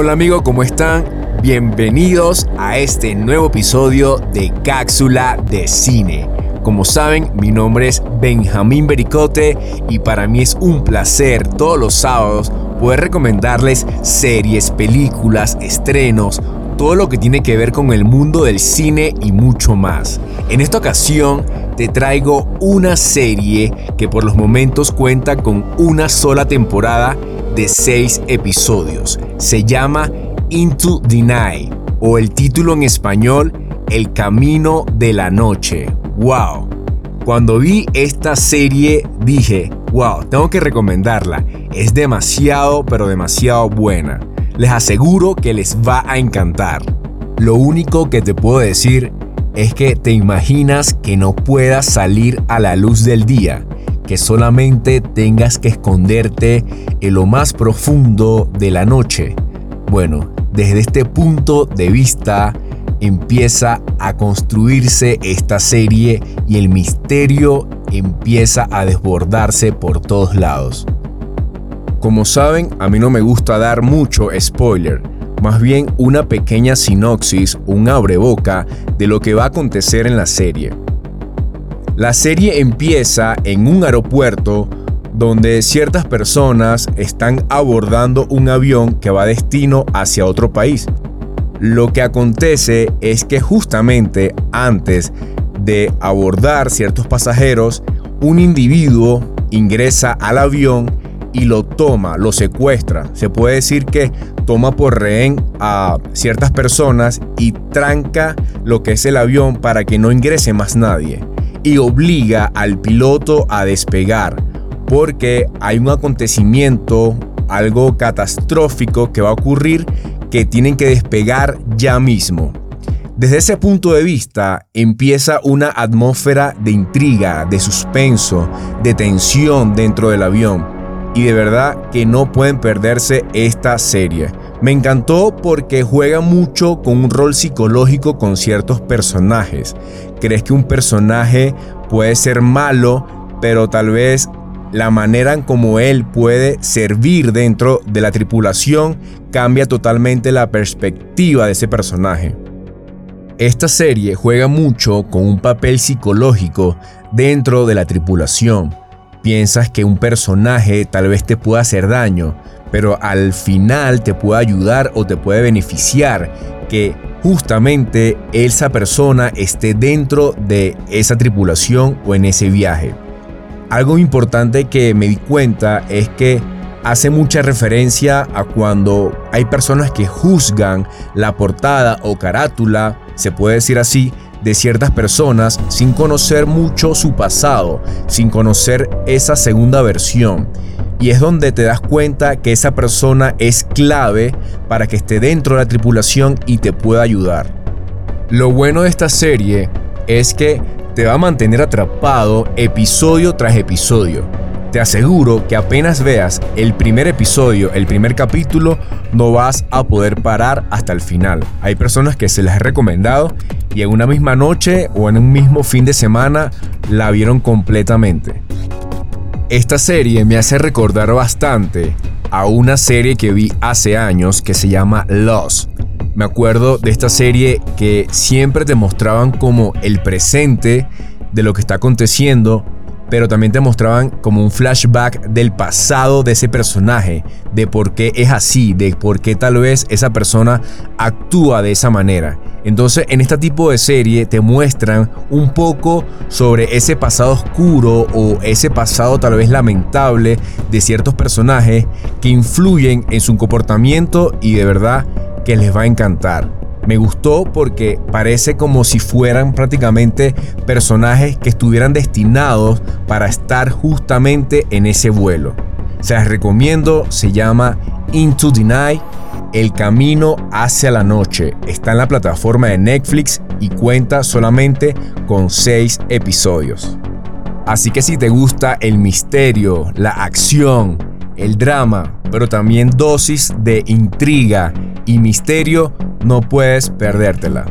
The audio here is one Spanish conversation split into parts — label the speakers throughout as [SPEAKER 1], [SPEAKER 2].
[SPEAKER 1] Hola amigo, ¿cómo están? Bienvenidos a este nuevo episodio de Cápsula de Cine. Como saben, mi nombre es Benjamín Bericote y para mí es un placer todos los sábados poder recomendarles series, películas, estrenos, todo lo que tiene que ver con el mundo del cine y mucho más. En esta ocasión te traigo una serie que por los momentos cuenta con una sola temporada de seis episodios. Se llama Into the Night o el título en español El Camino de la Noche. ¡Wow! Cuando vi esta serie dije, wow, tengo que recomendarla. Es demasiado, pero demasiado buena. Les aseguro que les va a encantar. Lo único que te puedo decir es que te imaginas que no puedas salir a la luz del día que solamente tengas que esconderte en lo más profundo de la noche. Bueno, desde este punto de vista empieza a construirse esta serie y el misterio empieza a desbordarse por todos lados. Como saben, a mí no me gusta dar mucho spoiler, más bien una pequeña sinopsis, un abreboca de lo que va a acontecer en la serie. La serie empieza en un aeropuerto donde ciertas personas están abordando un avión que va destino hacia otro país. Lo que acontece es que justamente antes de abordar ciertos pasajeros, un individuo ingresa al avión y lo toma, lo secuestra. Se puede decir que toma por rehén a ciertas personas y tranca lo que es el avión para que no ingrese más nadie y obliga al piloto a despegar porque hay un acontecimiento, algo catastrófico que va a ocurrir que tienen que despegar ya mismo. Desde ese punto de vista empieza una atmósfera de intriga, de suspenso, de tensión dentro del avión. Y de verdad que no pueden perderse esta serie. Me encantó porque juega mucho con un rol psicológico con ciertos personajes. Crees que un personaje puede ser malo, pero tal vez la manera en como él puede servir dentro de la tripulación cambia totalmente la perspectiva de ese personaje. Esta serie juega mucho con un papel psicológico dentro de la tripulación. Piensas que un personaje tal vez te pueda hacer daño, pero al final te puede ayudar o te puede beneficiar que justamente esa persona esté dentro de esa tripulación o en ese viaje. Algo importante que me di cuenta es que hace mucha referencia a cuando hay personas que juzgan la portada o carátula, se puede decir así, de ciertas personas sin conocer mucho su pasado, sin conocer esa segunda versión. Y es donde te das cuenta que esa persona es clave para que esté dentro de la tripulación y te pueda ayudar. Lo bueno de esta serie es que te va a mantener atrapado episodio tras episodio. Te aseguro que apenas veas el primer episodio, el primer capítulo, no vas a poder parar hasta el final. Hay personas que se les ha recomendado y en una misma noche o en un mismo fin de semana la vieron completamente. Esta serie me hace recordar bastante a una serie que vi hace años que se llama Lost. Me acuerdo de esta serie que siempre te mostraban como el presente de lo que está aconteciendo pero también te mostraban como un flashback del pasado de ese personaje, de por qué es así, de por qué tal vez esa persona actúa de esa manera. Entonces en este tipo de serie te muestran un poco sobre ese pasado oscuro o ese pasado tal vez lamentable de ciertos personajes que influyen en su comportamiento y de verdad que les va a encantar. Me gustó porque parece como si fueran prácticamente personajes que estuvieran destinados para estar justamente en ese vuelo. Se las recomiendo, se llama Into the Night, El Camino hacia la Noche. Está en la plataforma de Netflix y cuenta solamente con 6 episodios. Así que si te gusta el misterio, la acción, el drama, pero también dosis de intriga y misterio, no puedes perdértela.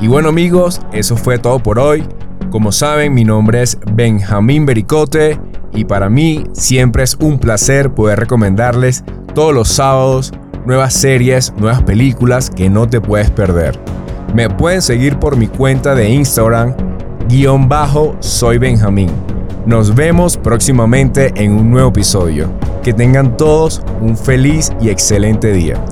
[SPEAKER 1] Y bueno amigos, eso fue todo por hoy. Como saben, mi nombre es Benjamín Bericote y para mí siempre es un placer poder recomendarles todos los sábados nuevas series, nuevas películas que no te puedes perder. Me pueden seguir por mi cuenta de Instagram, guion bajo, soy Benjamín. Nos vemos próximamente en un nuevo episodio. Que tengan todos un feliz y excelente día.